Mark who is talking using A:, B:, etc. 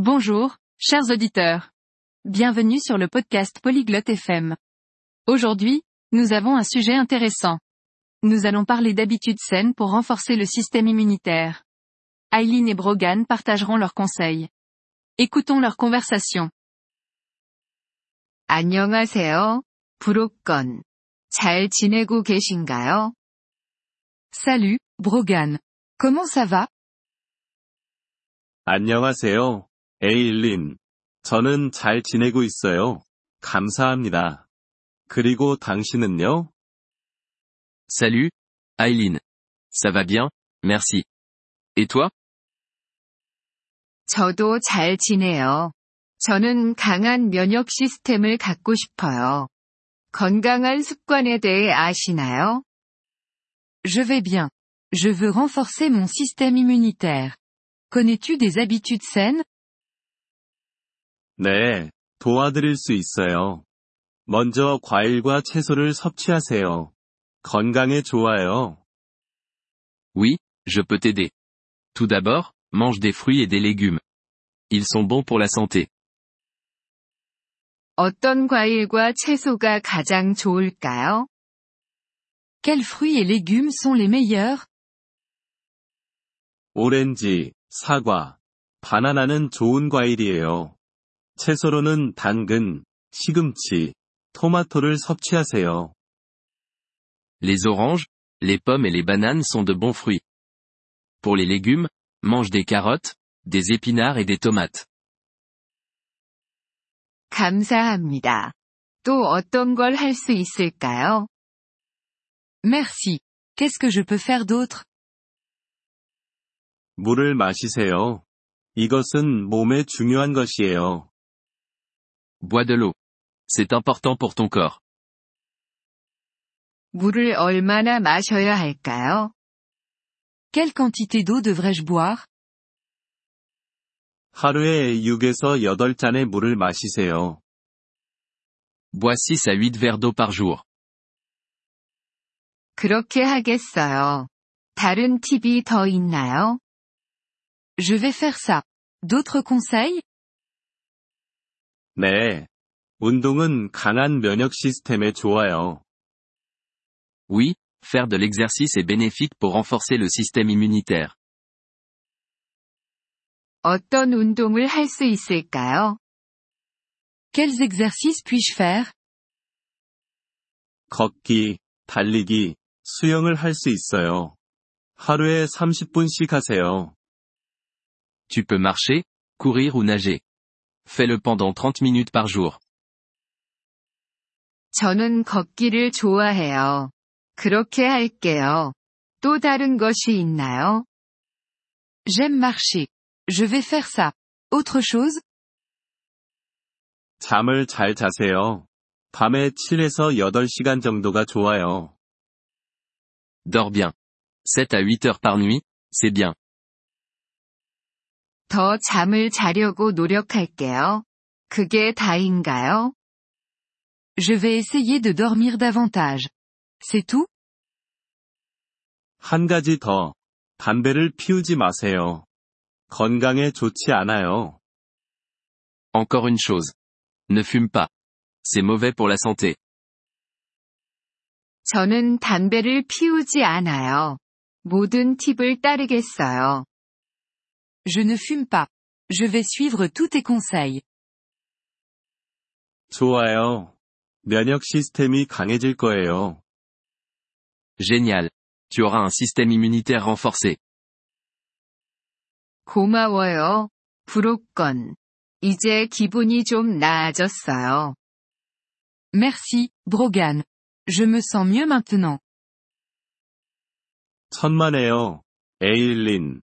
A: Bonjour, chers auditeurs. Bienvenue sur le podcast Polyglotte FM. Aujourd'hui, nous avons un sujet intéressant. Nous allons parler d'habitudes saines pour renforcer le système immunitaire. Eileen et Brogan partageront leurs conseils. Écoutons leur conversation.
B: 안녕하세요. 브로건. 잘 지내고 계신가요?
A: Salut, Brogan. Comment ça va?
C: 안녕하세요, 에일린. 저는 잘 지내고 있어요. 감사합니다. 그리고 당신은요?
D: Salut, Aileen. Ça va bien, merci. Et toi?
B: 저도 잘 지내요. 저는 강한 면역 시스템을 갖고 싶어요. 건강한 습관에 대해 아시나요?
A: Je vais bien. Je veux renforcer mon système immunitaire. Connais-tu des habitudes saines?
C: 네, 도와드릴 수 있어요. 먼저 과일과 채소를 섭취하세요. 건강에 좋아요.
D: Oui, je peux t'aider. Tout d'abord, mange des fruits et des légumes. Ils sont bons pour la santé.
B: 어떤 과일과 채소가 가장 좋을까요?
A: Quels fruits et légumes sont les meilleurs?
C: 오렌지, 사과, 바나나는 좋은 과일이에요. 채소로는 당근, 시금치, 토마토를 섭취하세요.
D: Les oranges, les pommes et les bananes sont de bons fruits. Pour les légumes, mange des carottes, des épinards et des tomates.
B: 감사합니다. 또 어떤 걸 할 수 있을까요?
A: Merci. Qu'est-ce que je peux faire d'autre?
C: 물을 마시세요. 이것은 몸에 중요한 것이에요.
D: Bois de l'eau. C'est important pour ton corps.
B: 물을 얼마나 마셔야 할까요?
A: Quelle quantité d'eau devrais-je boire?
C: 하루에 6에서 8잔의 물을 마시세요.
D: Bois 6 à 8 verres d'eau par jour.
B: 그렇게 하겠어요. 다른 팁이 더 있나요?
A: Je vais faire ça. D'autres conseils?
C: 네. 운동은 강한 면역 시스템에 좋아요.
D: Oui, faire de l'exercice est bénéfique pour renforcer le système immunitaire.
B: 어떤 운동을 할 수 있을까요?
A: Quels exercices puis-je faire?
C: 걷기, 달리기, 수영을 할 수 있어요. 하루에 30분씩 하세요.
D: Tu peux marcher, courir ou nager. Fais-le pendant 30 minutes par jour.
B: 저는 걷기를 좋아해요. 그렇게 할게요. 또 다른 것이 있나요?
A: J'aime marcher. Je vais faire ça. Autre chose?
C: 잠을 잘 자세요. 밤에 7에서 8시간 정도가 좋아요.
D: Dors bien. 7 à 8 heures par nuit, c'est bien.
B: 더 잠을 자려고 노력할게요. 그게 다인가요?
A: Je vais essayer de dormir davantage. C'est tout?
C: 한 가지 더. 담배를 피우지 마세요. 건강에 좋지 않아요.
D: Encore une chose. Ne fume pas. C'est mauvais pour la santé.
B: 저는 담배를 피우지 않아요. 모든 팁을 따르겠어요.
A: Je ne fume pas. Je vais suivre tous tes conseils.
C: 좋아요. 면역 시스템이 강해질 거예요.
D: Génial. Tu auras un système immunitaire renforcé.
B: 고마워요. 브로건. 이제 기분이 좀 나아졌어요.
A: Merci, Brogan. Je me sens mieux maintenant.
C: 천만에요. 에일린.